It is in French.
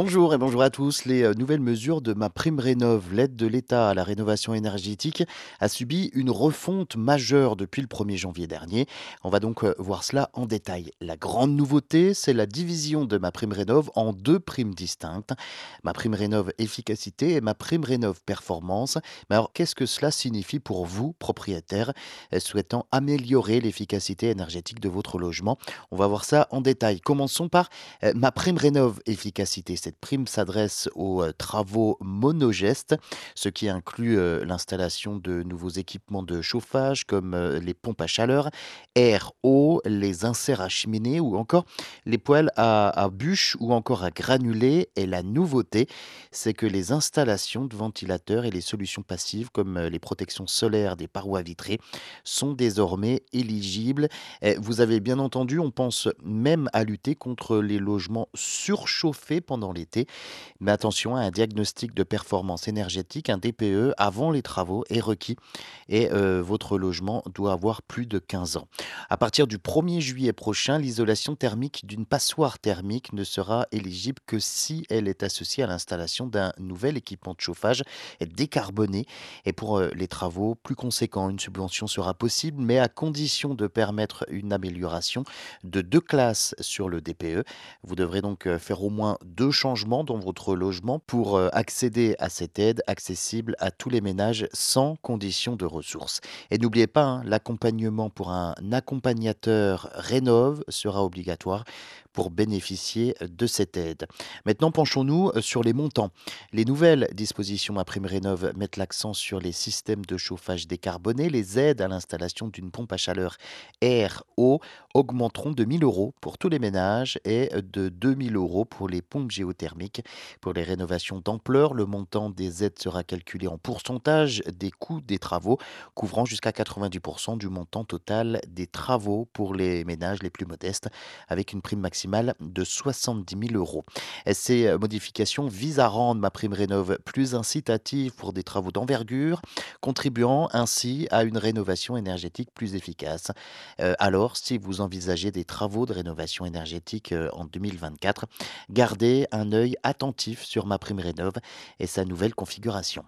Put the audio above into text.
Bonjour et bonjour à tous. Les euh, nouvelles mesures de ma prime rénov, l'aide de l'État à la rénovation énergétique, a subi une refonte majeure depuis le 1er janvier dernier. On va donc euh, voir cela en détail. La grande nouveauté, c'est la division de ma prime rénov en deux primes distinctes. Ma prime rénov efficacité et ma prime rénov performance. Mais alors, qu'est-ce que cela signifie pour vous, propriétaires, euh, souhaitant améliorer l'efficacité énergétique de votre logement? On va voir ça en détail. Commençons par ma prime rénov efficacité cette prime s'adresse aux euh, travaux monogestes, ce qui inclut euh, l'installation de nouveaux équipements de chauffage comme euh, les pompes à chaleur, air, eau, les inserts à cheminée ou encore les poêles à, bûches ou encore à granulés. Et la nouveauté, c'est que les installations de ventilateurs et les solutions passives comme les protections solaires des parois vitrées sont désormais éligibles. Vous avez bien entendu, on pense même à lutter contre les logements surchauffés pendant Mais attention, un diagnostic de performance énergétique, un DPE, avant les travaux est requis et euh, votre logement doit avoir plus de 15 ans. À partir du 1er juillet prochain, l'isolation thermique d'une passoire thermique ne sera éligible que si elle est associée à l'installation d'un nouvel équipement de chauffage décarboné. Et pour euh, les travaux plus conséquents, une subvention sera possible, mais à condition de permettre une amélioration de deux classes sur le DPE. Vous devrez donc euh, faire au moins deux changements dans votre logement pour accéder à cette aide accessible à tous les ménages sans condition de ressources. Et n'oubliez pas, hein, l'accompagnement pour un accompagnateur rénove sera obligatoire pour bénéficier de cette aide. Maintenant, penchons-nous sur les montants. Les nouvelles dispositions à prime rénov mettent l'accent sur les systèmes de chauffage décarboné. Les aides à l'installation d'une pompe à chaleur air-eau augmenteront de 1000 euros pour tous les ménages et de 2000 euros pour les pompes géothermiques. Pour les rénovations d'ampleur, le montant des aides sera calculé en pourcentage des coûts des travaux, couvrant jusqu'à 90% du montant total des travaux pour les ménages les plus modestes, avec une prime maximale de 70 000 euros. ces euh, modifications visent à rendre ma prime rénov plus incitative pour des travaux d'envergure, contribuant ainsi à une rénovation énergétique plus efficace. Euh, alors, si vous envisagez des travaux de rénovation énergétique euh, en 2024, gardez un œil attentif sur ma prime rénov et sa nouvelle configuration.